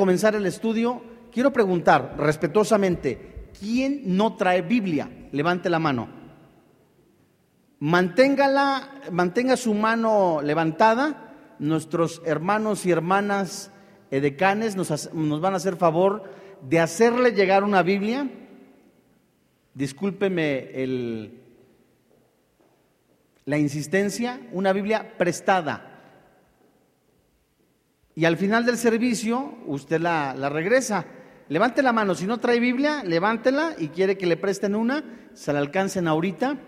comenzar el estudio, quiero preguntar respetuosamente, ¿quién no trae Biblia? Levante la mano. Manténgala, mantenga su mano levantada. Nuestros hermanos y hermanas edecanes nos, nos van a hacer favor de hacerle llegar una Biblia. Discúlpeme el, la insistencia, una Biblia prestada. Y al final del servicio, usted la, regresa. Levante la mano, si no trae Biblia, levántela y quiere que le presten una, se la alcancen ahorita.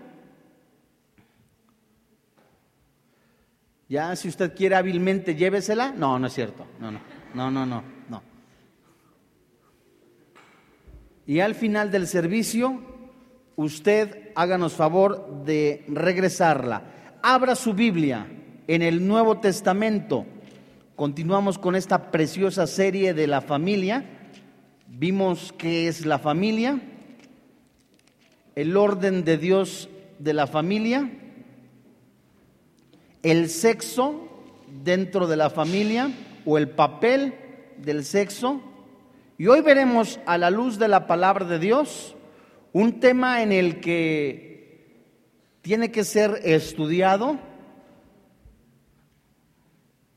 Ya, si usted quiere hábilmente, llévesela. No, no es cierto. No, no, no, no, no, no. Y al final del servicio, usted háganos favor de regresarla. Abra su Biblia en el Nuevo Testamento. Continuamos con esta preciosa serie de la familia. Vimos qué es la familia, el orden de Dios de la familia, el sexo dentro de la familia o el papel del sexo. Y hoy veremos a la luz de la palabra de Dios un tema en el que tiene que ser estudiado,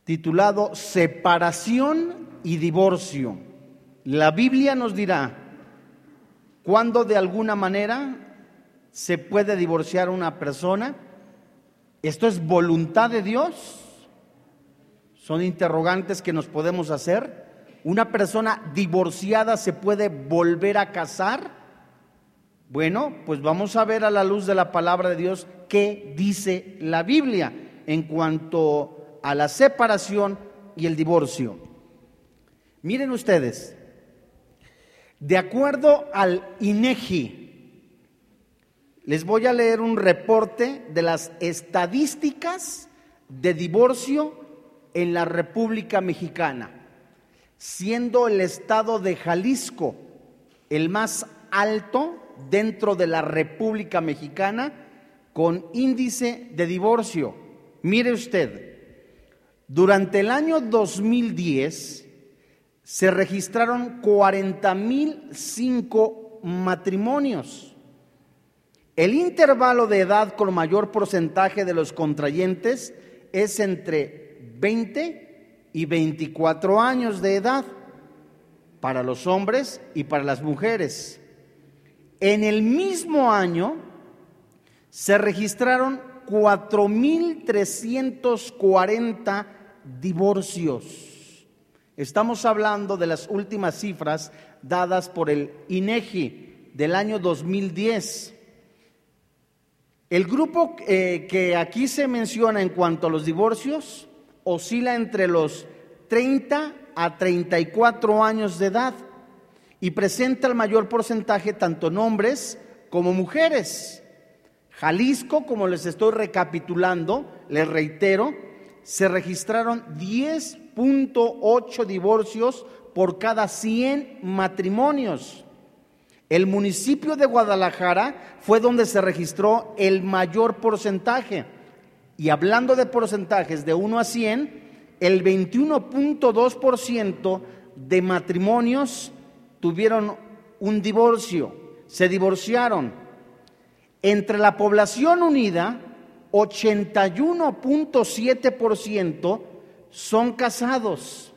titulado Separación y Divorcio. La Biblia nos dirá cuándo de alguna manera se puede divorciar una persona. ¿Esto es voluntad de Dios? Son interrogantes que nos podemos hacer. ¿Una persona divorciada se puede volver a casar? Bueno, pues vamos a ver a la luz de la palabra de Dios qué dice la Biblia en cuanto a la separación y el divorcio. Miren ustedes, de acuerdo al INEGI, les voy a leer un reporte de las estadísticas de divorcio en la República Mexicana, siendo el estado de Jalisco el más alto dentro de la República Mexicana con índice de divorcio. Mire usted, durante el año 2010 se registraron 40.005 matrimonios. El intervalo de edad con mayor porcentaje de los contrayentes es entre 20 y 24 años de edad para los hombres y para las mujeres. En el mismo año se registraron 4.340 divorcios. Estamos hablando de las últimas cifras dadas por el INEGI del año 2010. El grupo eh, que aquí se menciona en cuanto a los divorcios oscila entre los 30 a 34 años de edad y presenta el mayor porcentaje tanto en hombres como mujeres. Jalisco, como les estoy recapitulando, les reitero, se registraron 10.8 divorcios por cada 100 matrimonios. El municipio de Guadalajara fue donde se registró el mayor porcentaje. Y hablando de porcentajes de 1 a 100, el 21.2% de matrimonios tuvieron un divorcio, se divorciaron. Entre la población unida, 81.7% son casados,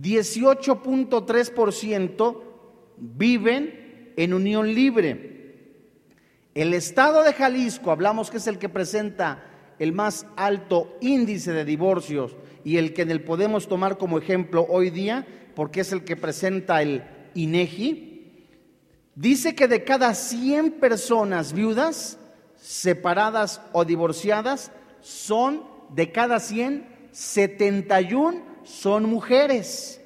18.3% viven en unión libre. El estado de Jalisco, hablamos que es el que presenta el más alto índice de divorcios y el que podemos tomar como ejemplo hoy día, porque es el que presenta el INEGI, dice que de cada 100 personas viudas, separadas o divorciadas, son de cada 100, 71 son mujeres.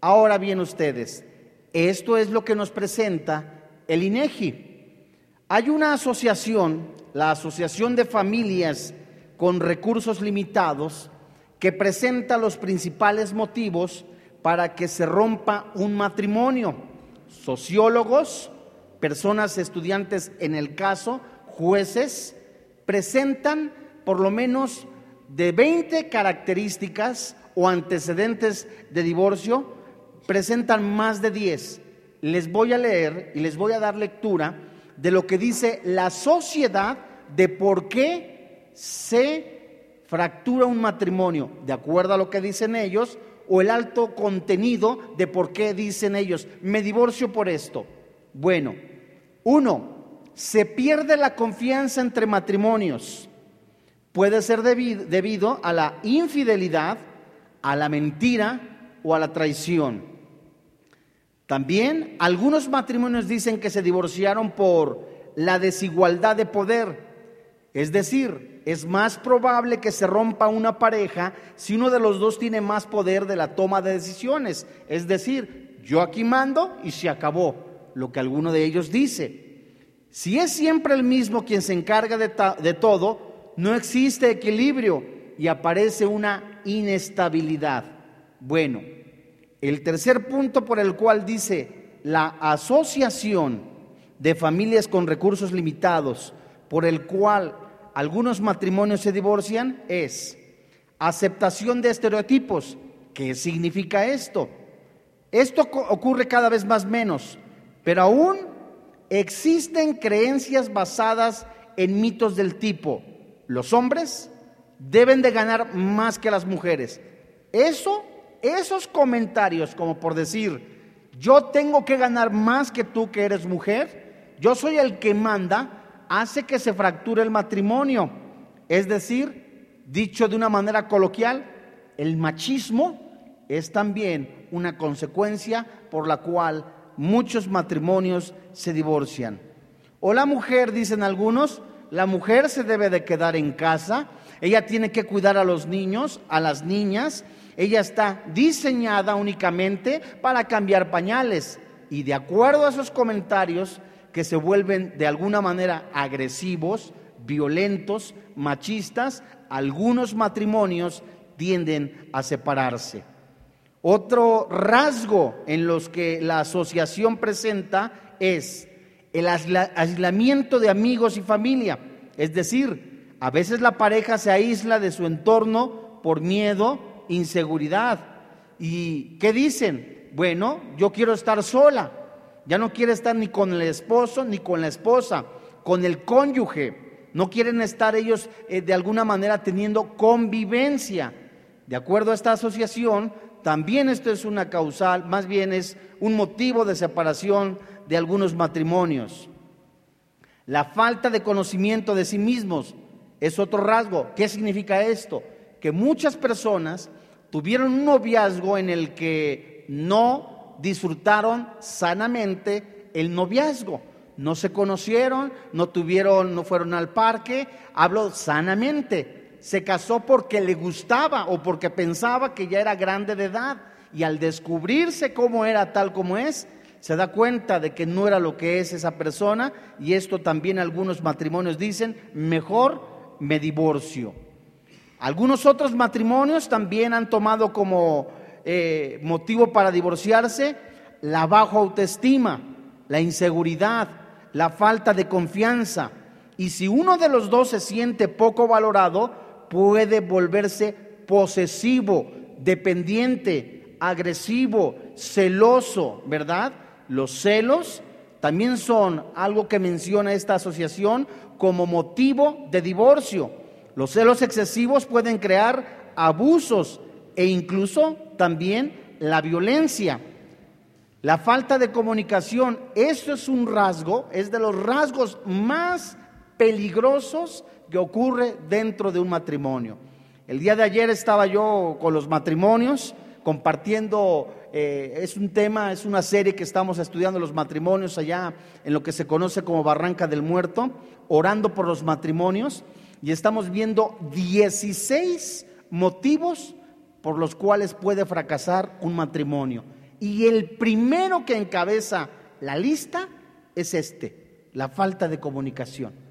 Ahora bien ustedes, esto es lo que nos presenta el INEGI. Hay una asociación, la Asociación de Familias con Recursos Limitados, que presenta los principales motivos para que se rompa un matrimonio. Sociólogos, personas estudiantes en el caso, jueces, presentan por lo menos de 20 características o antecedentes de divorcio presentan más de 10. Les voy a leer y les voy a dar lectura de lo que dice la sociedad de por qué se fractura un matrimonio, de acuerdo a lo que dicen ellos, o el alto contenido de por qué dicen ellos, me divorcio por esto. Bueno, uno, se pierde la confianza entre matrimonios. Puede ser debido, a la infidelidad, a la mentira o a la traición. También algunos matrimonios dicen que se divorciaron por la desigualdad de poder. Es decir, es más probable que se rompa una pareja si uno de los dos tiene más poder de la toma de decisiones. Es decir, yo aquí mando y se acabó lo que alguno de ellos dice. Si es siempre el mismo quien se encarga de, todo, no existe equilibrio y aparece una inestabilidad. Bueno, el tercer punto por el cual dice la asociación de familias con recursos limitados, por el cual algunos matrimonios se divorcian, es aceptación de estereotipos. ¿Qué significa esto? Esto ocurre cada vez más menos, pero aún existen creencias basadas en mitos del tipo, los hombres deben de ganar más que las mujeres. Eso, esos comentarios como por decir, yo tengo que ganar más que tú que eres mujer, yo soy el que manda, hace que se fracture el matrimonio. Es decir, dicho de una manera coloquial, el machismo es también una consecuencia por la cual muchos matrimonios se divorcian. O la mujer, dicen algunos, la mujer se debe de quedar en casa, ella tiene que cuidar a los niños, a las niñas, ella está diseñada únicamente para cambiar pañales. Y de acuerdo a esos comentarios que se vuelven de alguna manera agresivos, violentos, machistas, algunos matrimonios tienden a separarse. Otro rasgo en los que la asociación presenta es el aislamiento de amigos y familia. Es decir, a veces la pareja se aísla de su entorno por miedo, inseguridad. ¿Y qué dicen? Bueno, yo quiero estar sola. Ya no quiere estar ni con el esposo ni con la esposa, con el cónyuge. No quieren estar ellos eh, de alguna manera teniendo convivencia. De acuerdo a esta asociación, también esto es una causal, más bien es un motivo de separación de algunos matrimonios. La falta de conocimiento de sí mismos es otro rasgo. ¿Qué significa esto? Que muchas personas tuvieron un noviazgo en el que no disfrutaron sanamente el noviazgo. No se conocieron, no tuvieron, no fueron al parque, hablo sanamente se casó porque le gustaba o porque pensaba que ya era grande de edad y al descubrirse cómo era tal como es, se da cuenta de que no era lo que es esa persona y esto también algunos matrimonios dicen, mejor me divorcio. Algunos otros matrimonios también han tomado como eh, motivo para divorciarse la baja autoestima, la inseguridad, la falta de confianza. Y si uno de los dos se siente poco valorado, puede volverse posesivo, dependiente, agresivo, celoso, ¿verdad? Los celos también son algo que menciona esta asociación como motivo de divorcio. Los celos excesivos pueden crear abusos e incluso también la violencia. La falta de comunicación, eso es un rasgo, es de los rasgos más peligrosos que ocurre dentro de un matrimonio. El día de ayer estaba yo con los matrimonios compartiendo, eh, es un tema, es una serie que estamos estudiando los matrimonios allá en lo que se conoce como Barranca del Muerto, orando por los matrimonios y estamos viendo 16 motivos por los cuales puede fracasar un matrimonio. Y el primero que encabeza la lista es este, la falta de comunicación.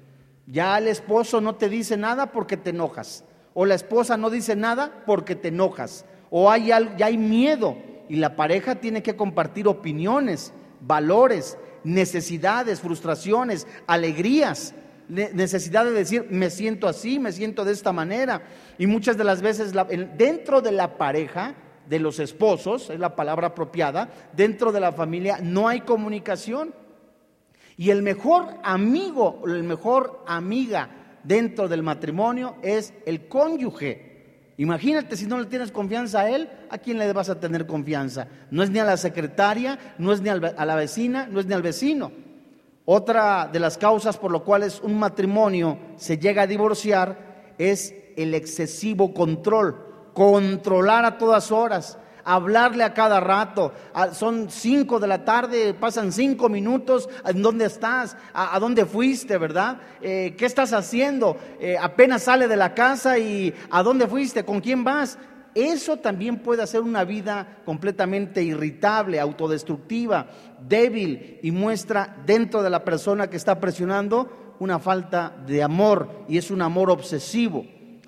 Ya el esposo no te dice nada porque te enojas. O la esposa no dice nada porque te enojas. O hay, ya hay miedo y la pareja tiene que compartir opiniones, valores, necesidades, frustraciones, alegrías, necesidad de decir, me siento así, me siento de esta manera. Y muchas de las veces dentro de la pareja de los esposos, es la palabra apropiada, dentro de la familia no hay comunicación. Y el mejor amigo, el mejor amiga dentro del matrimonio es el cónyuge. Imagínate si no le tienes confianza a él, ¿a quién le vas a tener confianza? No es ni a la secretaria, no es ni a la vecina, no es ni al vecino. Otra de las causas por las cuales un matrimonio se llega a divorciar es el excesivo control, controlar a todas horas, hablarle a cada rato. son cinco de la tarde, pasan cinco minutos. ¿En dónde estás? ¿A, dónde fuiste, verdad? Eh, ¿Qué estás haciendo? Eh, apenas sale de la casa y ¿a dónde fuiste? ¿Con quién vas? Eso también puede hacer una vida completamente irritable, autodestructiva, débil y muestra dentro de la persona que está presionando una falta de amor y es un amor obsesivo.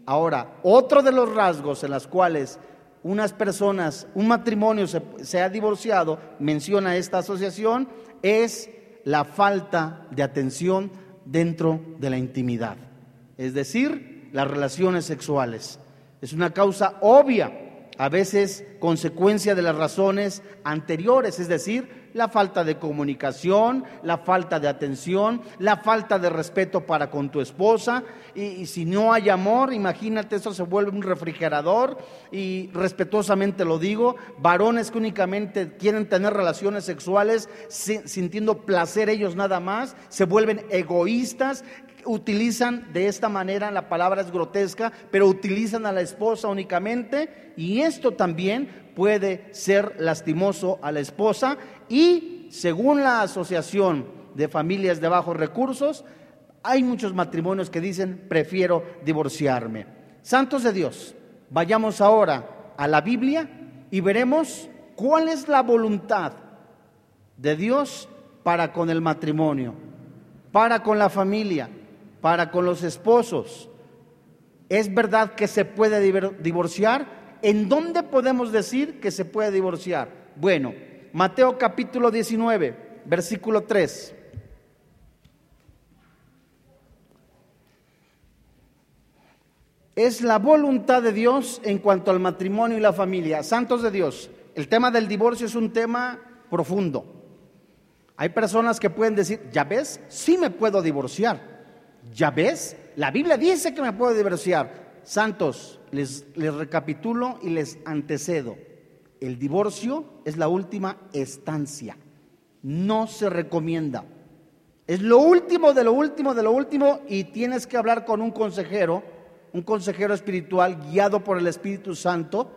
Ahora, otro de los rasgos en los cuales unas personas, un matrimonio se, ha divorciado, menciona esta asociación, es la falta de atención dentro de la intimidad, es decir, las relaciones sexuales. Es una causa obvia, a veces consecuencia de las razones anteriores, es decir, la falta de comunicación, la falta de atención, la falta de respeto para con tu esposa. Y, si no hay amor, imagínate, eso se vuelve un refrigerador. Y respetuosamente lo digo, varones que únicamente quieren tener relaciones sexuales sintiendo placer ellos nada más, se vuelven egoístas, utilizan de esta manera, la palabra es grotesca, pero utilizan a la esposa únicamente y esto también puede ser lastimoso a la esposa y según la Asociación de Familias de Bajos Recursos, hay muchos matrimonios que dicen, prefiero divorciarme. Santos de Dios, vayamos ahora a la Biblia y veremos cuál es la voluntad de Dios para con el matrimonio, para con la familia, para con los esposos. ¿Es verdad que se puede divorciar? ¿En dónde podemos decir que se puede divorciar? Bueno, Mateo capítulo 19, versículo 3. Es la voluntad de Dios en cuanto al matrimonio y la familia. Santos de Dios, el tema del divorcio es un tema profundo. Hay personas que pueden decir, ya ves, sí me puedo divorciar. Ya ves, la Biblia dice que me puedo divorciar. Santos, les, les recapitulo y les antecedo el divorcio es la última estancia. No se recomienda. Es lo último de lo último de lo último y tienes que hablar con un consejero, un consejero espiritual guiado por el Espíritu Santo,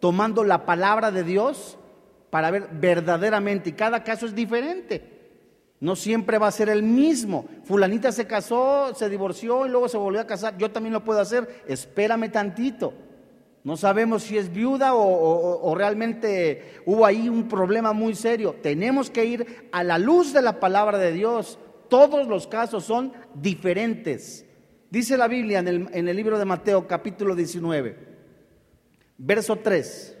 tomando la palabra de Dios para ver verdaderamente. Y cada caso es diferente. No siempre va a ser el mismo. Fulanita se casó, se divorció y luego se volvió a casar. Yo también lo puedo hacer. Espérame tantito. No sabemos si es viuda o, realmente hubo ahí un problema muy serio. Tenemos que ir a la luz de la palabra de Dios. Todos los casos son diferentes. Dice la Biblia en el, en el libro de Mateo capítulo 19, verso 3.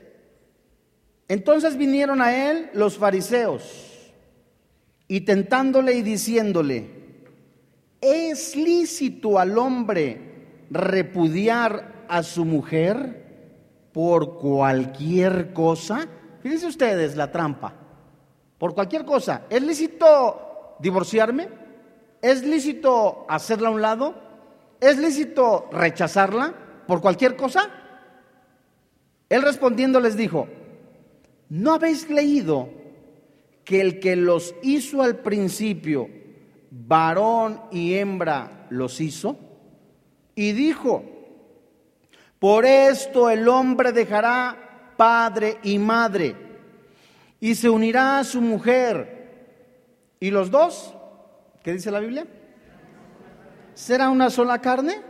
Entonces vinieron a él los fariseos y tentándole y diciéndole, ¿es lícito al hombre repudiar a su mujer? Por cualquier cosa. Fíjense ustedes la trampa. Por cualquier cosa. ¿Es lícito divorciarme? ¿Es lícito hacerla a un lado? ¿Es lícito rechazarla por cualquier cosa? Él respondiendo les dijo, ¿no habéis leído que el que los hizo al principio, varón y hembra los hizo? Y dijo, por esto el hombre dejará padre y madre y se unirá a su mujer. ¿Y los dos? ¿Qué dice la Biblia? ¿Será una sola carne?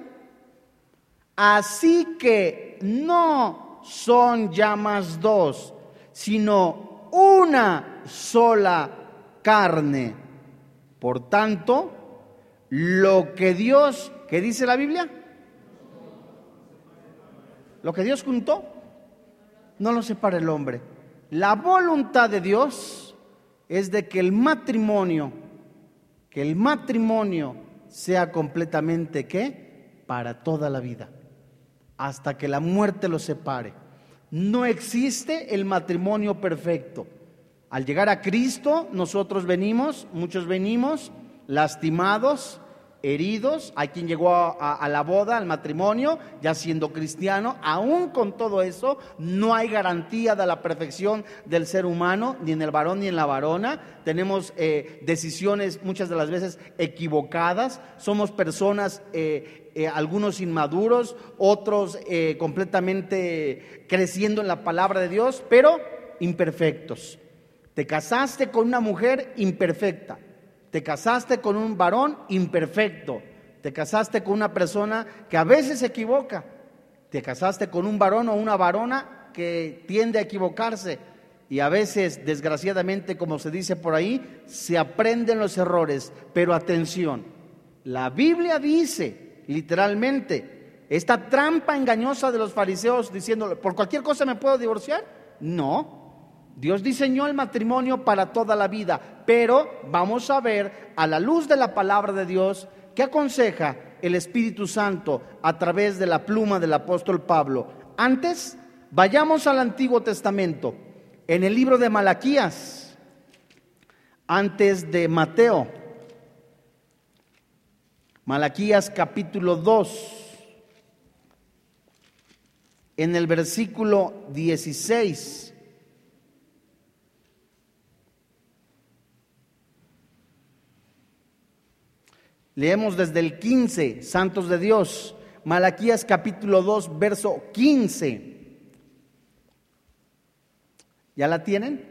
Así que no son ya más dos, sino una sola carne. Por tanto, lo que Dios, ¿qué dice la Biblia? Lo que Dios juntó, no lo separa el hombre. La voluntad de Dios es de que el matrimonio, que el matrimonio sea completamente qué? Para toda la vida, hasta que la muerte lo separe. No existe el matrimonio perfecto. Al llegar a Cristo, nosotros venimos, muchos venimos lastimados, heridos, hay quien llegó a, la boda, al matrimonio, ya siendo cristiano, aún con todo eso, no hay garantía de la perfección del ser humano, ni en el varón ni en la varona. Tenemos eh, decisiones muchas de las veces equivocadas, somos personas, eh, eh, algunos inmaduros, otros completamente creciendo en la palabra de Dios, pero imperfectos. Te casaste con una mujer imperfecta te casaste con un varón imperfecto. Te casaste con una persona que a veces se equivoca. Te casaste con un varón o una varona que tiende a equivocarse. Y a veces, desgraciadamente, como se dice por ahí, se aprenden los errores. Pero atención, la Biblia dice literalmente, esta trampa engañosa de los fariseos diciendo, ¿por cualquier cosa me puedo divorciar? No, Dios diseñó el matrimonio para toda la vida, pero vamos a ver a la luz de la palabra de Dios qué aconseja el Espíritu Santo a través de la pluma del apóstol Pablo. Antes, vayamos al Antiguo Testamento, en el libro de Malaquías, antes de Mateo. Malaquías capítulo 2, en el versículo 16. Leemos desde el 15, Santos de Dios, Malaquías capítulo 2, verso 15. ¿Ya la tienen?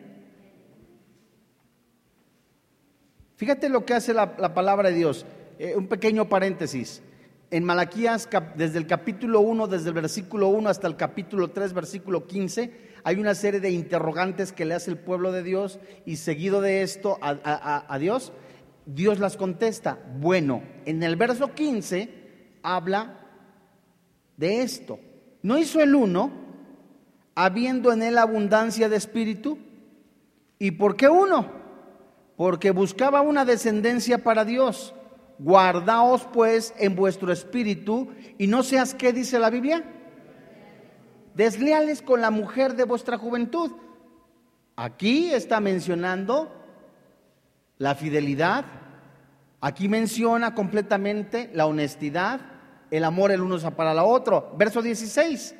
Fíjate lo que hace la, palabra de Dios. Eh, un pequeño paréntesis. En Malaquías, desde el capítulo 1, desde el versículo 1 hasta el capítulo 3, versículo 15, hay una serie de interrogantes que le hace el pueblo de Dios y seguido de esto a, a Dios Dios las contesta. Bueno, en el verso 15 habla de esto. ¿No hizo el uno, habiendo en él abundancia de espíritu? ¿Y por qué uno? Porque buscaba una descendencia para Dios. Guardaos pues en vuestro espíritu y no seas, ¿qué dice la Biblia? Desleales con la mujer de vuestra juventud. Aquí está mencionando la fidelidad. Aquí menciona completamente la honestidad, el amor el uno para el otro. Verso 16.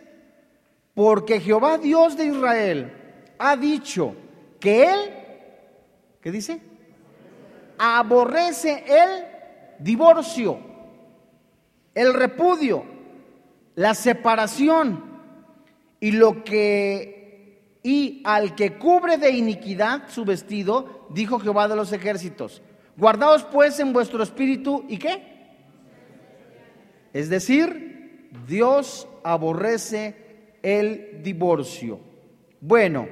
Porque Jehová Dios de Israel ha dicho que Él, ¿qué dice? Aborrece el divorcio, el repudio, la separación y lo que y al que cubre de iniquidad su vestido, dijo Jehová de los ejércitos, guardaos pues en vuestro espíritu y qué? Es decir, Dios aborrece el divorcio. Bueno,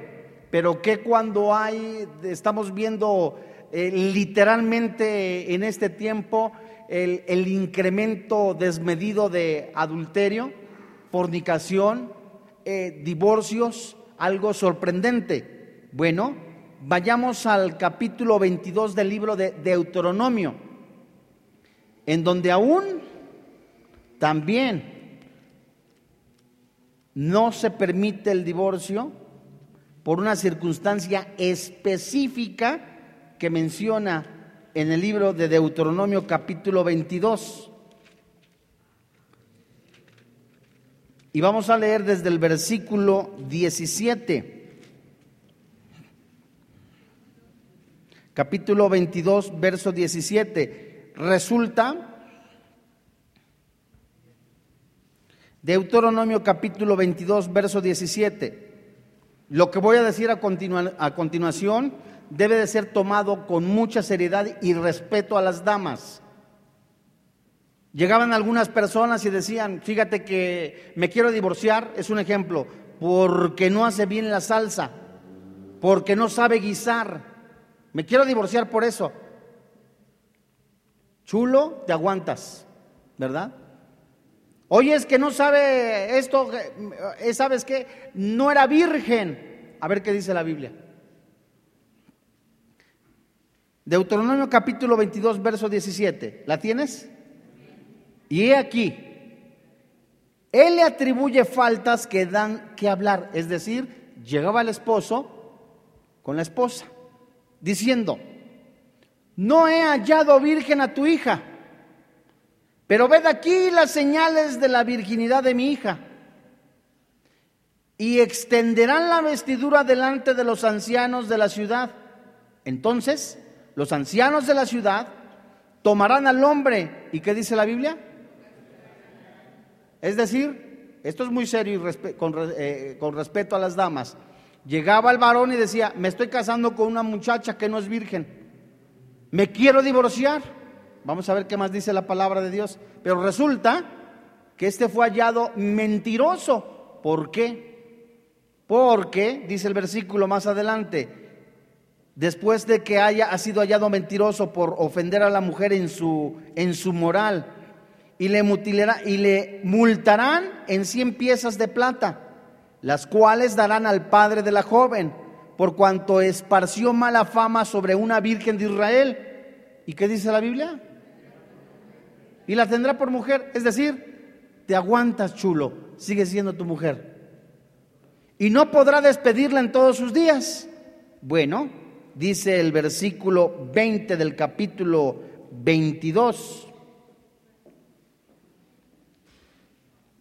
pero ¿qué cuando hay, estamos viendo eh, literalmente en este tiempo el incremento desmedido de adulterio, fornicación, eh, divorcios? algo sorprendente. Bueno, vayamos al capítulo 22 del libro de Deuteronomio, en donde aún también no se permite el divorcio por una circunstancia específica que menciona en el libro de Deuteronomio capítulo 22. Y vamos a leer desde el versículo 17. Capítulo 22, verso 17. Resulta, Deuteronomio capítulo 22, verso 17. Lo que voy a decir a, a continuación debe de ser tomado con mucha seriedad y respeto a las damas. Llegaban algunas personas y decían, fíjate que me quiero divorciar, es un ejemplo, porque no hace bien la salsa, porque no sabe guisar. Me quiero divorciar por eso. Chulo, te aguantas, ¿verdad? Oye, es que no sabe esto, eh, ¿sabes qué? No era virgen. A ver qué dice la Biblia. Deuteronomio capítulo 22, verso 17. ¿La tienes? Y he aquí, Él le atribuye faltas que dan que hablar, es decir, llegaba el esposo con la esposa, diciendo, no he hallado virgen a tu hija, pero ved aquí las señales de la virginidad de mi hija. Y extenderán la vestidura delante de los ancianos de la ciudad. Entonces, los ancianos de la ciudad tomarán al hombre. ¿Y qué dice la Biblia? Es decir, esto es muy serio y con, eh, con respeto a las damas. Llegaba el varón y decía, me estoy casando con una muchacha que no es virgen. Me quiero divorciar. Vamos a ver qué más dice la palabra de Dios. Pero resulta que este fue hallado mentiroso. ¿Por qué? Porque, dice el versículo más adelante, después de que haya ha sido hallado mentiroso por ofender a la mujer en su, en su moral, y le, mutilará, y le multarán en cien piezas de plata, las cuales darán al padre de la joven, por cuanto esparció mala fama sobre una virgen de Israel. ¿Y qué dice la Biblia? y la tendrá por mujer. Es decir, te aguantas chulo, sigue siendo tu mujer. Y no podrá despedirla en todos sus días. Bueno, dice el versículo 20 del capítulo 22.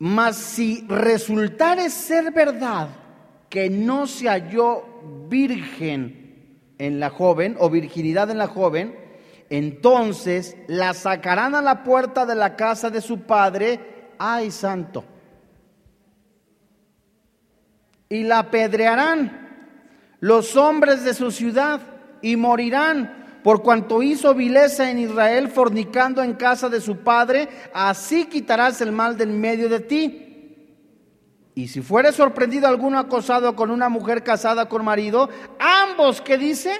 Mas si resultare ser verdad que no se halló virgen en la joven o virginidad en la joven, entonces la sacarán a la puerta de la casa de su padre, ay santo, y la apedrearán los hombres de su ciudad y morirán por cuanto hizo vileza en Israel fornicando en casa de su padre, así quitarás el mal del medio de ti. Y si fuere sorprendido alguno acosado con una mujer casada con marido, ambos, ¿qué dice?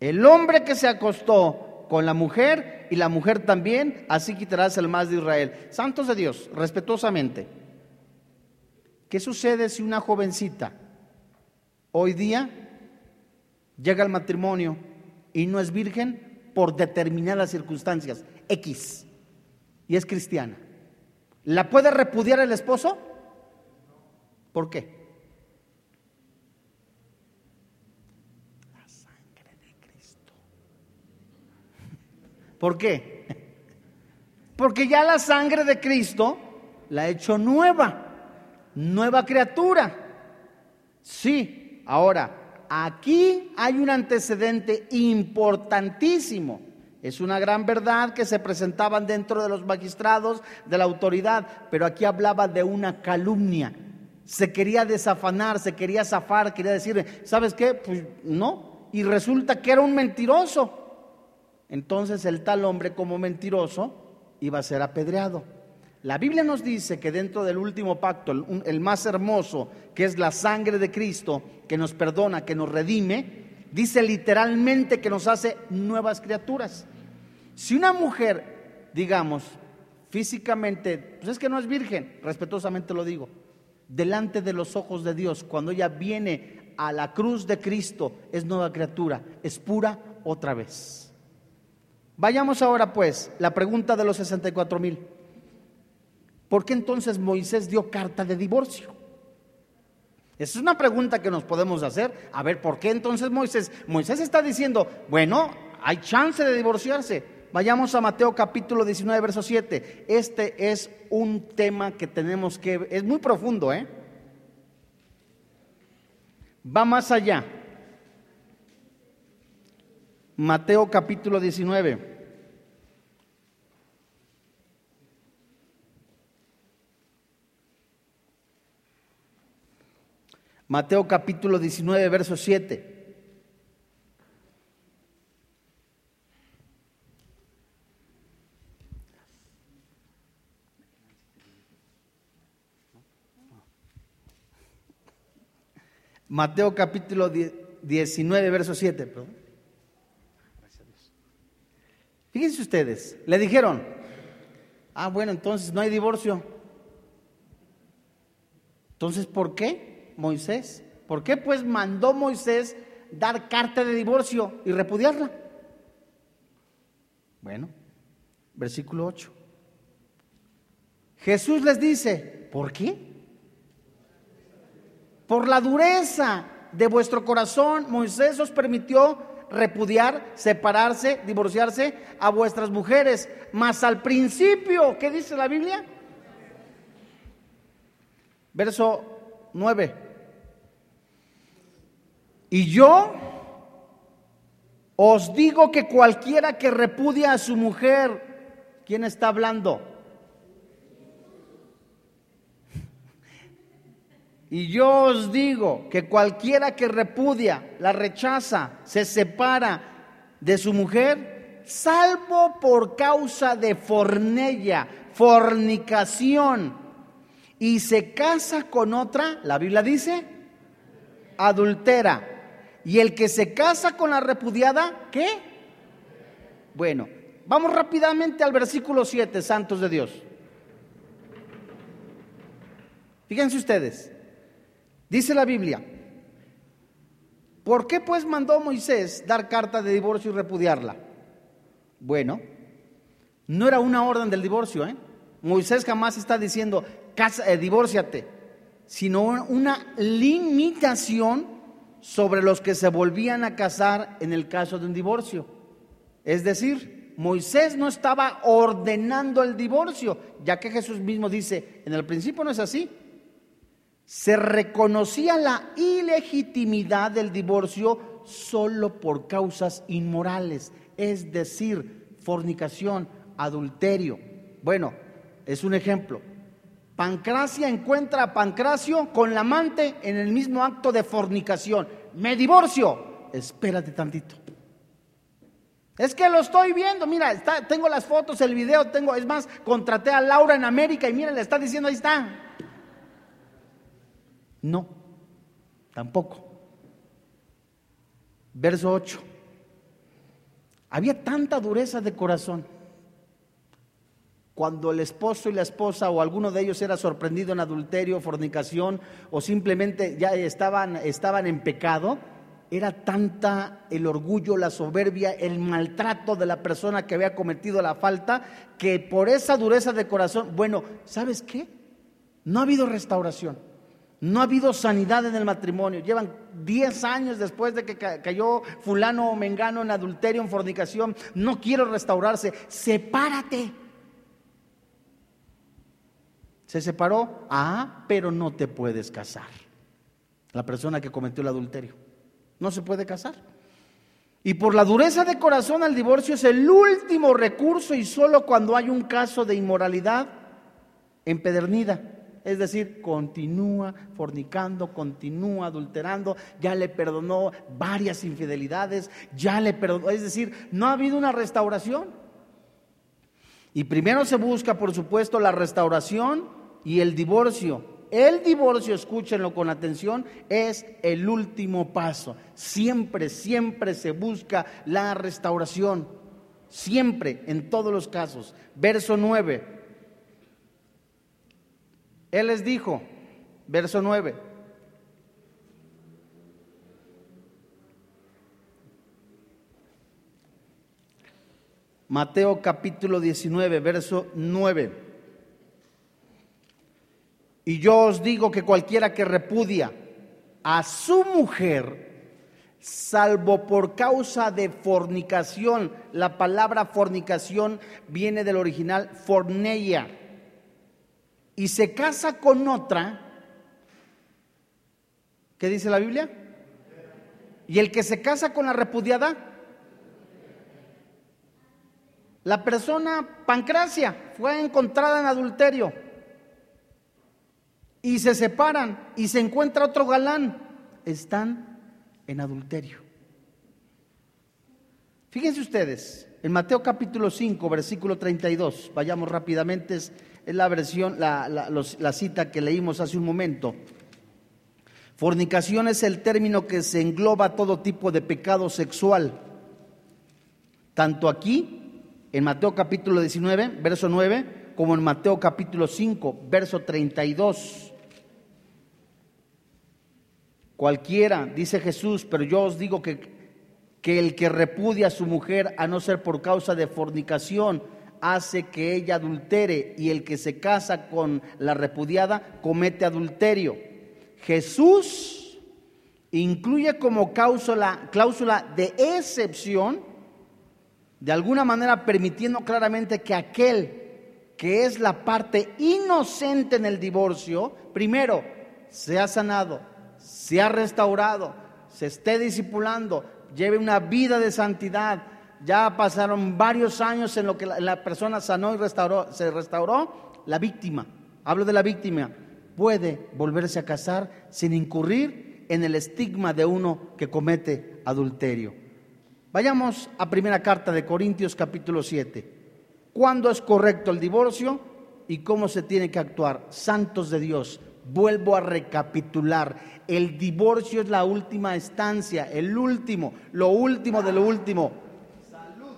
El hombre que se acostó con la mujer y la mujer también, así quitarás el más de Israel. Santos de Dios, respetuosamente. ¿Qué sucede si una jovencita hoy día llega al matrimonio y no es virgen por determinadas circunstancias, X, y es cristiana? ¿La puede repudiar el esposo? ¿Por qué? ¿Por qué? Porque ya la sangre de Cristo la ha hecho nueva, nueva criatura. Sí, ahora, aquí hay un antecedente importantísimo. Es una gran verdad que se presentaban dentro de los magistrados de la autoridad, pero aquí hablaba de una calumnia. Se quería desafanar, se quería zafar, quería decir, ¿sabes qué? Pues no. Y resulta que era un mentiroso entonces el tal hombre como mentiroso iba a ser apedreado. La Biblia nos dice que dentro del último pacto, el, más hermoso, que es la sangre de Cristo, que nos perdona, que nos redime, dice literalmente que nos hace nuevas criaturas. Si una mujer, digamos, físicamente, pues es que no es virgen, respetuosamente lo digo, delante de los ojos de Dios, cuando ella viene a la cruz de Cristo, es nueva criatura, es pura otra vez. Vayamos ahora pues, la pregunta de los 64 mil. ¿Por qué entonces Moisés dio carta de divorcio? Esa es una pregunta que nos podemos hacer. A ver, ¿por qué entonces Moisés? Moisés está diciendo, bueno, hay chance de divorciarse. Vayamos a Mateo capítulo 19, verso 7. Este es un tema que tenemos que... Es muy profundo, ¿eh? Va más allá. Mateo capítulo 19. Mateo capítulo 19, verso 7. Mateo capítulo 19, verso 7. Fíjense ustedes, le dijeron, ah, bueno, entonces no hay divorcio. Entonces, ¿por qué? Moisés. ¿Por qué pues mandó Moisés dar carta de divorcio y repudiarla? Bueno, versículo 8. Jesús les dice, ¿por qué? Por la dureza de vuestro corazón, Moisés os permitió repudiar, separarse, divorciarse a vuestras mujeres. Mas al principio, ¿qué dice la Biblia? Verso 9. Y yo os digo que cualquiera que repudia a su mujer, ¿quién está hablando? Y yo os digo que cualquiera que repudia, la rechaza, se separa de su mujer, salvo por causa de fornella, fornicación, y se casa con otra, la Biblia dice, adultera. Y el que se casa con la repudiada, ¿qué? Bueno, vamos rápidamente al versículo 7, santos de Dios. Fíjense ustedes. Dice la Biblia, ¿por qué pues mandó Moisés dar carta de divorcio y repudiarla? Bueno, no era una orden del divorcio, ¿eh? Moisés jamás está diciendo, casa, eh, divórciate, sino una limitación sobre los que se volvían a casar en el caso de un divorcio. Es decir, Moisés no estaba ordenando el divorcio, ya que Jesús mismo dice, en el principio no es así, se reconocía la ilegitimidad del divorcio solo por causas inmorales, es decir, fornicación, adulterio. Bueno, es un ejemplo. Pancracia encuentra a Pancracio con la amante en el mismo acto de fornicación. Me divorcio. Espérate tantito. Es que lo estoy viendo, mira, tengo las fotos, el video, tengo, es más, contraté a Laura en América y mira, le está diciendo, ahí está. No, tampoco. Verso 8. Había tanta dureza de corazón. Cuando el esposo y la esposa o alguno de ellos era sorprendido en adulterio, fornicación o simplemente ya estaban, estaban en pecado, era tanta el orgullo, la soberbia, el maltrato de la persona que había cometido la falta, que por esa dureza de corazón, bueno, ¿sabes qué? No ha habido restauración. No ha habido sanidad en el matrimonio. Llevan 10 años después de que cayó fulano o mengano en adulterio, en fornicación. No quiero restaurarse. Sepárate. Se separó. Ah, pero no te puedes casar. La persona que cometió el adulterio. No se puede casar. Y por la dureza de corazón el divorcio es el último recurso y solo cuando hay un caso de inmoralidad empedernida. Es decir, continúa fornicando, continúa adulterando, ya le perdonó varias infidelidades, ya le perdonó, es decir, no ha habido una restauración. Y primero se busca, por supuesto, la restauración y el divorcio. El divorcio, escúchenlo con atención, es el último paso. Siempre, siempre se busca la restauración. Siempre, en todos los casos. Verso 9. Él les dijo, verso 9, Mateo capítulo 19, verso 9. Y yo os digo que cualquiera que repudia a su mujer, salvo por causa de fornicación, la palabra fornicación viene del original forneia y se casa con otra, ¿qué dice la Biblia? Y el que se casa con la repudiada, la persona pancracia fue encontrada en adulterio y se separan y se encuentra otro galán, están en adulterio. Fíjense ustedes, en Mateo capítulo 5, versículo 32, vayamos rápidamente, es la versión, la, la, cita que leímos hace un momento. Fornicación es el término que se engloba todo tipo de pecado sexual. Tanto aquí, en Mateo capítulo 19, verso 9, como en Mateo capítulo 5, verso 32. Cualquiera, dice Jesús, pero yo os digo que, que el que repudia a su mujer, a no ser por causa de fornicación, hace que ella adultere y el que se casa con la repudiada comete adulterio. Jesús incluye como cláusula, cláusula de excepción, de alguna manera permitiendo claramente que aquel que es la parte inocente en el divorcio, primero, sea sanado, sea restaurado, se esté discipulando, lleve una vida de santidad. Ya pasaron varios años en lo que la, persona sanó y restauró, se restauró. La víctima, hablo de la víctima, puede volverse a casar sin incurrir en el estigma de uno que comete adulterio. Vayamos a primera carta de Corintios capítulo 7. ¿Cuándo es correcto el divorcio y cómo se tiene que actuar? Santos de Dios, vuelvo a recapitular. El divorcio es la última estancia, el último, lo último de lo último. Salud.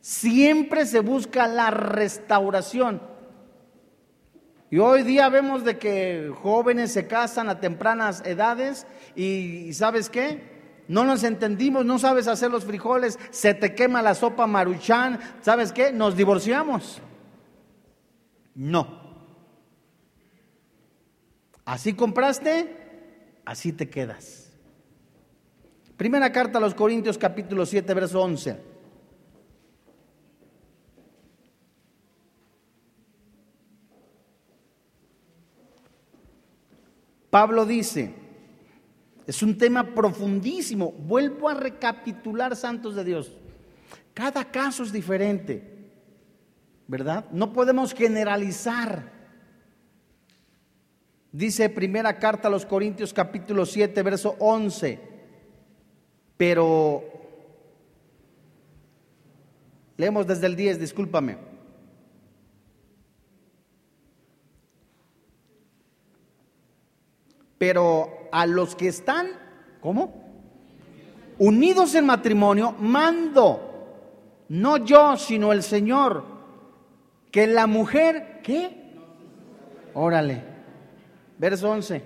Siempre se busca la restauración. Y hoy día vemos de que jóvenes se casan a tempranas edades y ¿sabes qué? No nos entendimos, no sabes hacer los frijoles, se te quema la sopa maruchan, ¿sabes qué? Nos divorciamos. No. Así compraste, así te quedas. Primera carta a los Corintios capítulo 7, verso 11. Pablo dice, es un tema profundísimo. Vuelvo a recapitular, santos de Dios. Cada caso es diferente, ¿verdad? No podemos generalizar. Dice primera carta a los Corintios capítulo 7, verso 11. Pero, leemos desde el 10, discúlpame. Pero a los que están, ¿cómo? Unidos en matrimonio, mando, no yo, sino el Señor, que la mujer, ¿qué? Órale, verso 11.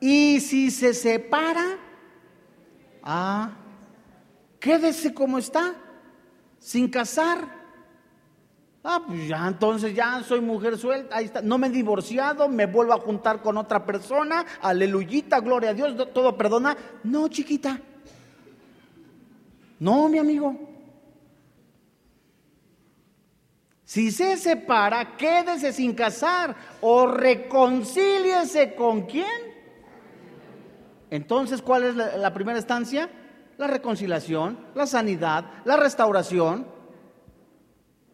Y si se separa, ah, quédese como está, sin casar Ah, pues ya, entonces ya soy mujer suelta, ahí está. No me he divorciado, me vuelvo a juntar con otra persona, aleluyita, gloria a Dios, todo perdona. No, chiquita. No, mi amigo. Si se separa, quédese sin casar o reconcíliese con quién. Entonces, ¿cuál es la primera instancia? La reconciliación, la sanidad, la restauración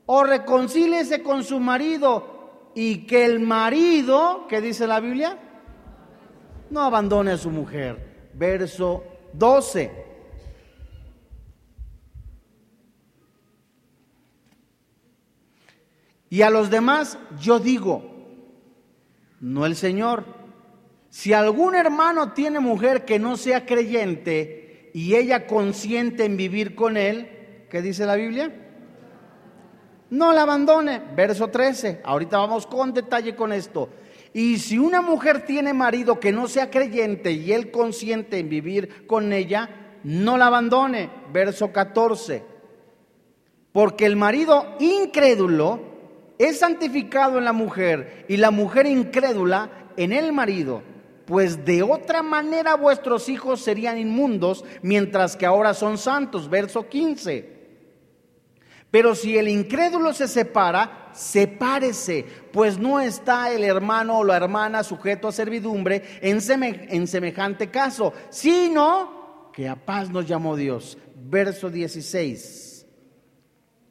o reconcíliese con su marido y que el marido, ¿qué dice la Biblia? No abandone a su mujer. Verso 12. Y a los demás yo digo, no el Señor, si algún hermano tiene mujer que no sea creyente y ella consiente en vivir con él, ¿qué dice la Biblia? no la abandone. Verso 13, ahorita vamos con detalle con esto. Y si una mujer tiene marido que no sea creyente y él consiente en vivir con ella, no la abandone. Verso 14. Porque el marido incrédulo es santificado en la mujer y la mujer incrédula en el marido. Pues de otra manera vuestros hijos serían inmundos, mientras que ahora son santos. Verso 15. Pero si el incrédulo se separa, sepárese, pues no está el hermano o la hermana sujeto a servidumbre en, en semejante caso, sino que a paz nos llamó Dios. Verso 16.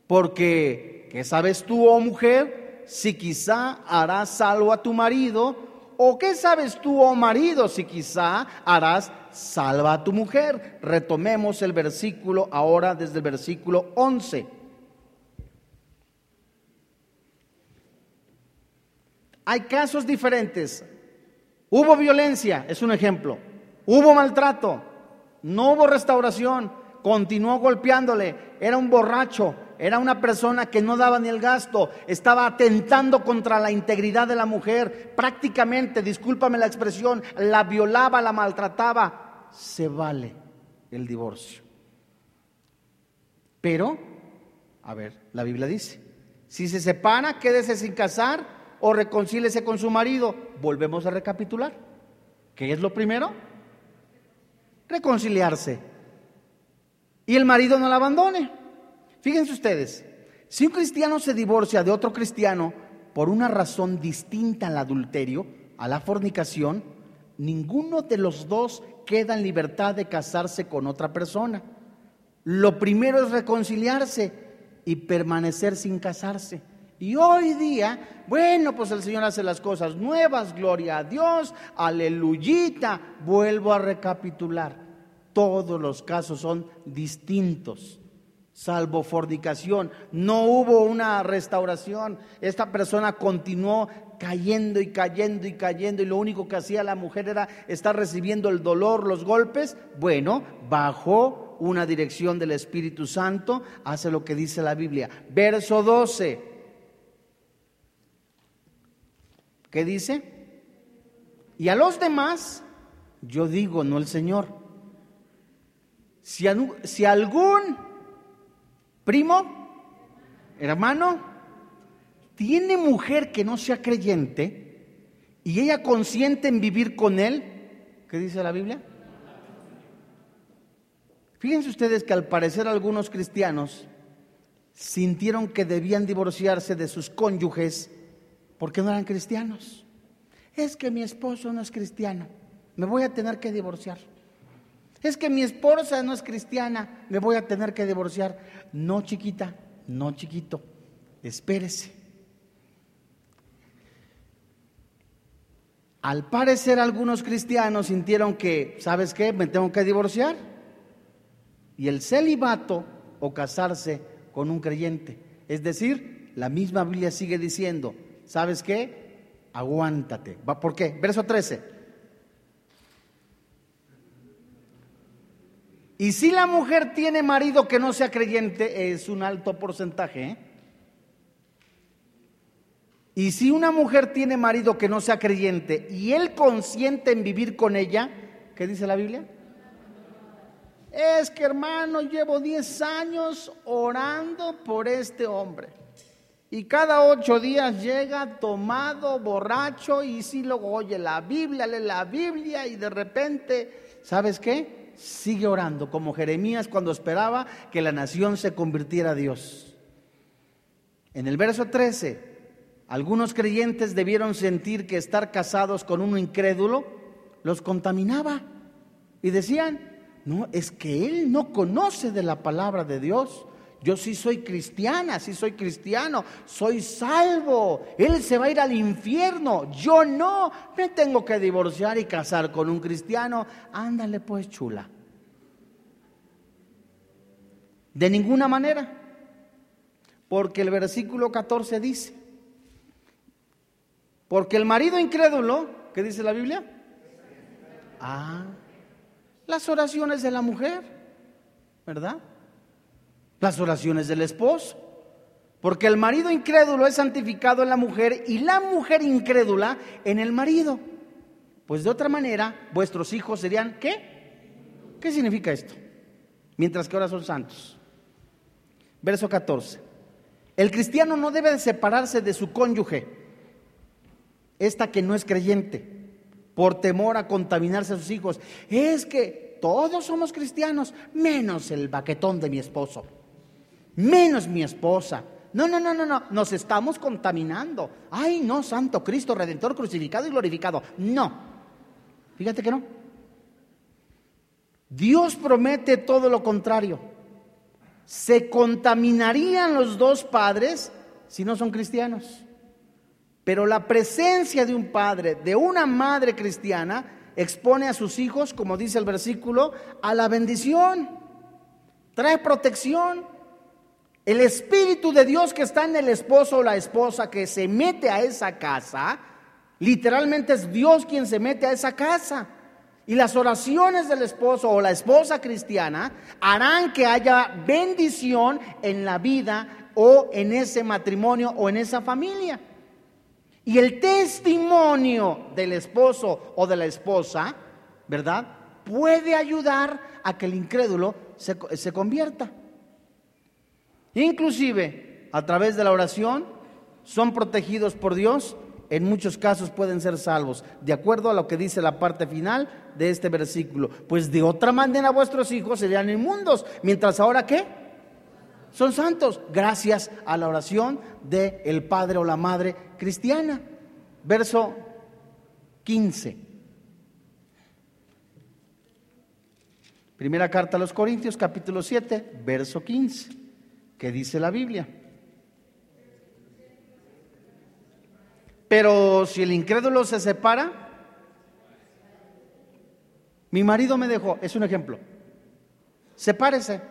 Porque, ¿qué sabes tú, oh mujer, si quizá harás salvo a tu marido? ¿O qué sabes tú, oh marido, si quizá harás salva a tu mujer? Retomemos el versículo ahora desde el versículo 11. Hay casos diferentes. Hubo violencia, es un ejemplo. Hubo maltrato, no hubo restauración, continuó golpeándole, era un borracho, era una persona que no daba ni el gasto, estaba atentando contra la integridad de la mujer, prácticamente, discúlpame la expresión, la violaba, la maltrataba. Se vale el divorcio. Pero, a ver, la Biblia dice, si se separa, quédese sin casar o reconcílese con su marido. Volvemos a recapitular. ¿Qué es lo primero? Reconciliarse. Y el marido no la abandone. Fíjense ustedes, si un cristiano se divorcia de otro cristiano por una razón distinta al adulterio, a la fornicación, ninguno de los dos queda en libertad de casarse con otra persona. Lo primero es reconciliarse y permanecer sin casarse. Y hoy día, bueno, pues el Señor hace las cosas nuevas, gloria a Dios, aleluyita. Vuelvo a recapitular, todos los casos son distintos, salvo fornicación. No hubo una restauración, esta persona continuó cayendo y cayendo y cayendo y lo único que hacía la mujer era estar recibiendo el dolor, los golpes. Bueno, bajó una dirección del Espíritu Santo, hace lo que dice la Biblia. Verso 12. ¿Qué dice? Y a los demás, yo digo, no el Señor. Si, si algún primo, hermano, tiene mujer que no sea creyente y ella consiente en vivir con él, ¿qué dice la Biblia? Fíjense ustedes que al parecer algunos cristianos sintieron que debían divorciarse de sus cónyuges porque no eran cristianos. Es que mi esposo no es cristiano, me voy a tener que divorciar. Es que mi esposa no es cristiana, me voy a tener que divorciar. No, chiquita, no, chiquito, espérese. Al parecer algunos cristianos sintieron que, ¿sabes qué? Me tengo que divorciar y el celibato o casarse con un creyente. Es decir, la misma Biblia sigue diciendo, ¿sabes qué? Aguántate. ¿Por qué? Verso 13. Y si la mujer tiene marido que no sea creyente, es un alto porcentaje. ¿eh? Y si una mujer tiene marido que no sea creyente y él consiente en vivir con ella, ¿qué dice la Biblia? Es que hermano, llevo 10 años orando por este hombre. Y cada ocho días llega tomado, borracho, y si luego oye la Biblia, lee la Biblia, y de repente, ¿sabes qué? Sigue orando, como Jeremías cuando esperaba que la nación se convirtiera a Dios. En el verso 13, algunos creyentes debieron sentir que estar casados con uno incrédulo los contaminaba. Y decían, no, es que él no conoce de la palabra de Dios. Yo sí soy cristiana, sí soy cristiano, soy salvo. Él se va a ir al infierno, yo no. Me tengo que divorciar y casar con un cristiano. Ándale pues, chula. De ninguna manera. Porque el versículo 14 dice, porque el marido incrédulo, ¿qué dice la Biblia? Ah, las oraciones de la mujer, ¿verdad? Las oraciones del esposo. Porque el marido incrédulo es santificado en la mujer y la mujer incrédula en el marido. Pues de otra manera, vuestros hijos serían, ¿qué? ¿Qué significa esto? Mientras que ahora son santos. Verso 14. El cristiano no debe separarse de su cónyuge, esta que no es creyente por temor a contaminarse a sus hijos. Es que todos somos cristianos, menos el baquetón de mi esposo, menos mi esposa. No, no, no, no, no, nos estamos contaminando. Ay, no, Santo Cristo, Redentor crucificado y glorificado. No, fíjate que no. Dios promete todo lo contrario. Se contaminarían los dos padres si no son cristianos. Pero la presencia de un padre, de una madre cristiana, expone a sus hijos, como dice el versículo, a la bendición. Trae protección. El Espíritu de Dios que está en el esposo o la esposa que se mete a esa casa, literalmente es Dios quien se mete a esa casa. Y las oraciones del esposo o la esposa cristiana harán que haya bendición en la vida o en ese matrimonio o en esa familia. Y el testimonio del esposo o de la esposa, ¿verdad? Puede ayudar a que el incrédulo se, convierta. Inclusive, a través de la oración, son protegidos por Dios, en muchos casos pueden ser salvos, de acuerdo a lo que dice la parte final de este versículo. Pues de otra manera vuestros hijos serían inmundos, mientras ahora qué? Son santos, gracias a la oración del el padre o la madre cristiana. Verso 15. Primera carta a los Corintios, capítulo 7, verso 15. ¿Qué dice la Biblia? Pero si el incrédulo se separa, mi marido me dejó, es un ejemplo. Sepárese.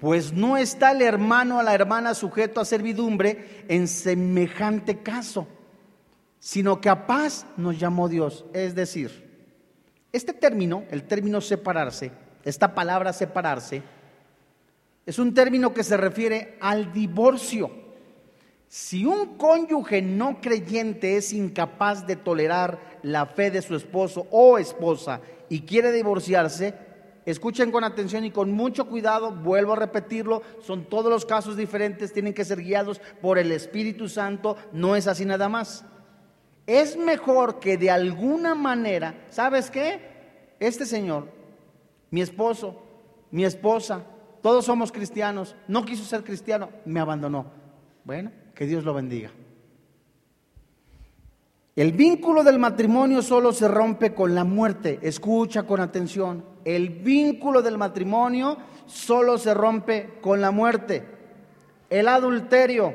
Pues no está el hermano a la hermana sujeto a servidumbre en semejante caso, sino que a paz nos llamó Dios. Es decir, este término, el término separarse, esta palabra separarse, es un término que se refiere al divorcio. Si un cónyuge no creyente es incapaz de tolerar la fe de su esposo o esposa y quiere divorciarse, escuchen con atención y con mucho cuidado, vuelvo a repetirlo, son todos los casos diferentes, tienen que ser guiados por el Espíritu Santo, no es así nada más. Es mejor que de alguna manera, ¿sabes qué? Este señor, mi esposo, mi esposa, todos somos cristianos, no quiso ser cristiano, me abandonó. Bueno, que Dios lo bendiga. El vínculo del matrimonio solo se rompe con la muerte. Escucha con atención. El vínculo del matrimonio solo se rompe con la muerte. El adulterio,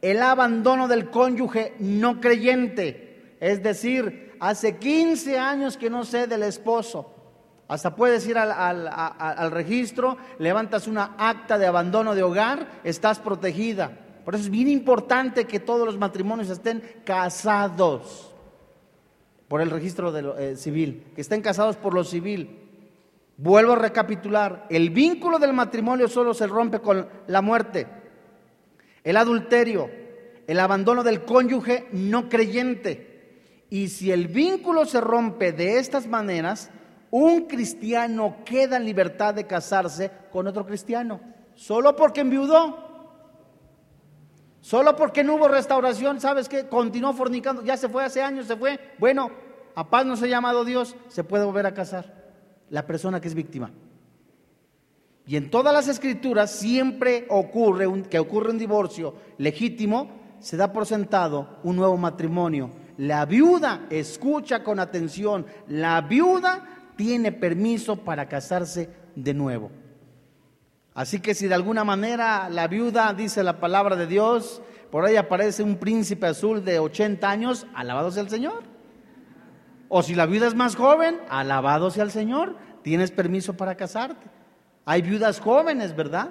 el abandono del cónyuge no creyente. Es decir, hace 15 años que no sé del esposo. Hasta puedes ir al, al registro, levantas una acta de abandono de hogar, estás protegida. Por eso es bien importante que todos los matrimonios estén casados por el registro de eh, civil, que estén casados por lo civil. Vuelvo a recapitular, el vínculo del matrimonio solo se rompe con la muerte, el adulterio, el abandono del cónyuge no creyente. Y si el vínculo se rompe de estas maneras, un cristiano queda en libertad de casarse con otro cristiano, solo porque enviudó. Solo porque no hubo restauración, ¿sabes qué? Continuó fornicando, ya se fue hace años, se fue. Bueno, a paz no se ha llamado Dios, se puede volver a casar. La persona que es víctima. Y en todas las escrituras siempre ocurre un, que ocurre un divorcio legítimo, se da por sentado un nuevo matrimonio. La viuda, escucha con atención, la viuda tiene permiso para casarse de nuevo. Así que si de alguna manera la viuda dice la palabra de Dios, por ahí aparece un príncipe azul de 80 años, alabado sea el Señor. O si la viuda es más joven, alabado sea el Señor, tienes permiso para casarte. Hay viudas jóvenes, ¿verdad?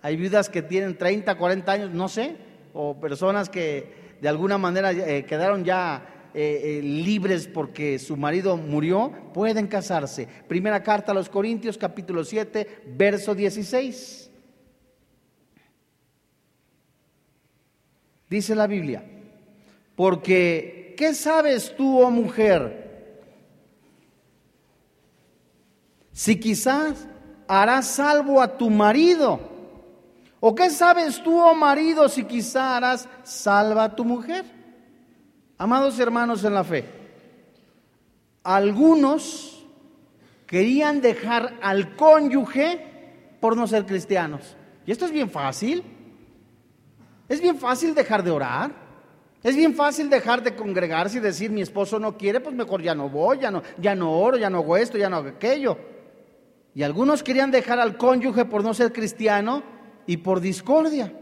Hay viudas que tienen 30, 40 años, no sé, o personas que de alguna manera eh, quedaron ya eh, eh, libres porque su marido murió, pueden casarse. Primera carta a los Corintios, capítulo 7, verso 16. Dice la Biblia, porque ¿qué sabes tú, oh mujer? Si quizás harás salvo a tu marido. ¿O qué sabes tú, oh marido, si quizás harás salva a tu mujer? Amados hermanos en la fe, algunos querían dejar al cónyuge por no ser cristianos. Y esto es bien fácil. Es bien fácil dejar de orar. Es bien fácil dejar de congregarse y decir mi esposo no quiere, pues mejor ya no voy, ya no, ya no oro, ya no hago esto, ya no hago aquello. Y algunos querían dejar al cónyuge por no ser cristiano y por discordia.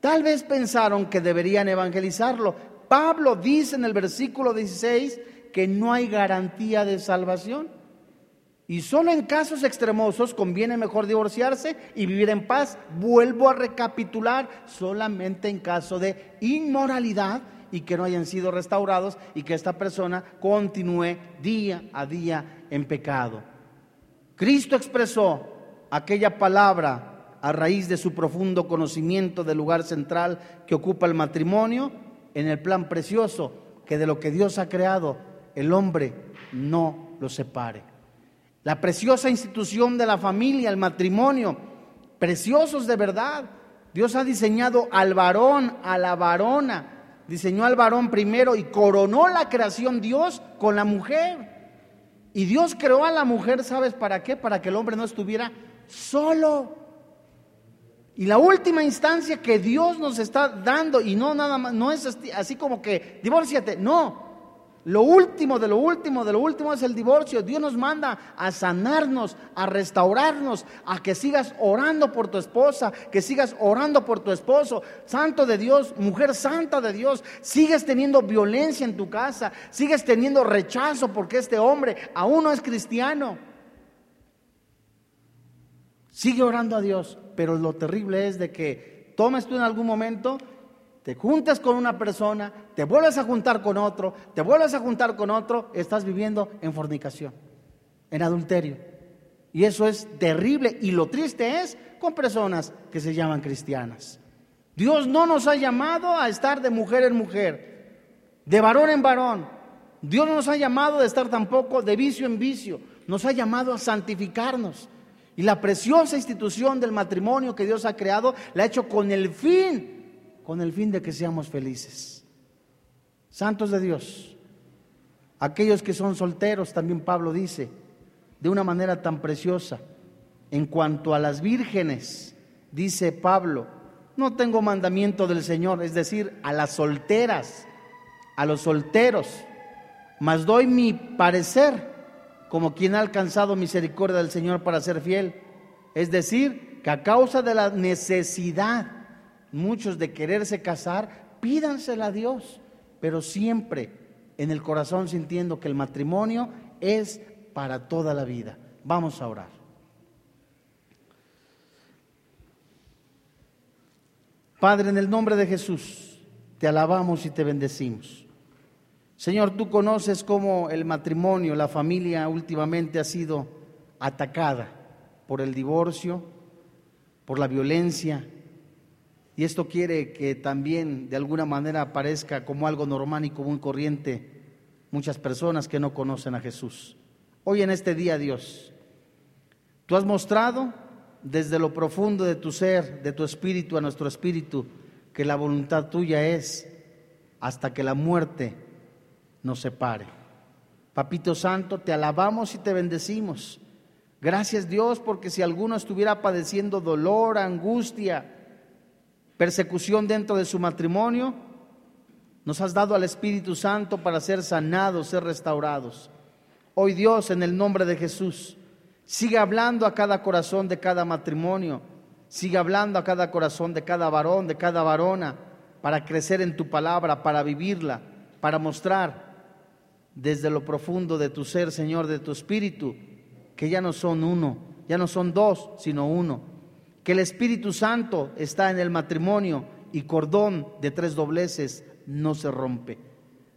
Tal vez pensaron que deberían evangelizarlo, Pablo dice en el versículo 16 que no hay garantía de salvación. Y solo en casos extremosos conviene mejor divorciarse y vivir en paz. Vuelvo a recapitular, solamente en caso de inmoralidad y que no hayan sido restaurados y que esta persona continúe día a día en pecado. Cristo expresó aquella palabra a raíz de su profundo conocimiento del lugar central que ocupa el matrimonio en el plan precioso que de lo que Dios ha creado, el hombre no lo separe. La preciosa institución de la familia, el matrimonio, preciosos de verdad, Dios ha diseñado al varón, a la varona. Diseñó al varón primero y coronó la creación Dios con la mujer. Y Dios creó a la mujer, ¿sabes para qué? Para que el hombre no estuviera solo. Y la última instancia que Dios nos está dando, y no nada más, no es así como que divórciate, no. Lo último de lo último de lo último es el divorcio. Dios nos manda a sanarnos, a restaurarnos, a que sigas orando por tu esposa, que sigas orando por tu esposo. Santo de Dios, mujer santa de Dios, sigues teniendo violencia en tu casa, sigues teniendo rechazo porque este hombre aún no es cristiano. Sigue orando a Dios, pero lo terrible es de que tomes tú en algún momento te juntas con una persona, te vuelves a juntar con otro, te vuelves a juntar con otro, estás viviendo en fornicación, en adulterio. Y eso es terrible. Y lo triste es con personas que se llaman cristianas. Dios no nos ha llamado a estar de mujer en mujer, de varón en varón. Dios no nos ha llamado a estar tampoco de vicio en vicio. Nos ha llamado a santificarnos. Y la preciosa institución del matrimonio que Dios ha creado la ha hecho con el fin con el fin de que seamos felices. Santos de Dios, aquellos que son solteros, también Pablo dice, de una manera tan preciosa, en cuanto a las vírgenes, dice Pablo, no tengo mandamiento del Señor, es decir, a las solteras, a los solteros, mas doy mi parecer como quien ha alcanzado misericordia del Señor para ser fiel. Es decir, que a causa de la necesidad muchos de quererse casar, pídansela a Dios, pero siempre en el corazón sintiendo que el matrimonio es para toda la vida. Vamos a orar. Padre, en el nombre de Jesús, te alabamos y te bendecimos. Señor, tú conoces cómo el matrimonio, la familia últimamente ha sido atacada por el divorcio, por la violencia, y esto quiere que también de alguna manera parezca como algo normal y como corriente muchas personas que no conocen a Jesús. Hoy en este día, Dios, tú has mostrado desde lo profundo de tu ser, de tu espíritu a nuestro espíritu, que la voluntad tuya es hasta que la muerte nos separe. Papito Santo, te alabamos y te bendecimos. Gracias Dios porque si alguno estuviera padeciendo dolor, angustia, persecución dentro de su matrimonio, nos has dado al Espíritu Santo para ser sanados, ser restaurados. Hoy Dios, en el nombre de Jesús, sigue hablando a cada corazón de cada matrimonio, sigue hablando a cada corazón de cada varón, de cada varona, para crecer en tu palabra, para vivirla, para mostrar desde lo profundo de tu ser, Señor, de tu espíritu, que ya no son uno, ya no son dos, sino uno que el Espíritu Santo está en el matrimonio y cordón de tres dobleces no se rompe.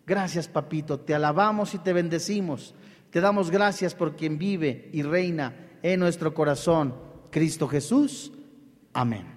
Gracias, papito, te alabamos y te bendecimos. Te damos gracias por quien vive y reina en nuestro corazón, Cristo Jesús. Amén.